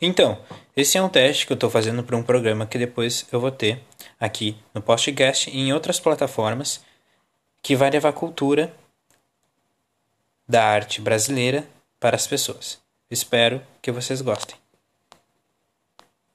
Então, esse é um teste que eu estou fazendo para um programa que depois eu vou ter aqui no podcast e em outras plataformas que vai levar cultura da arte brasileira para as pessoas. Espero que vocês gostem.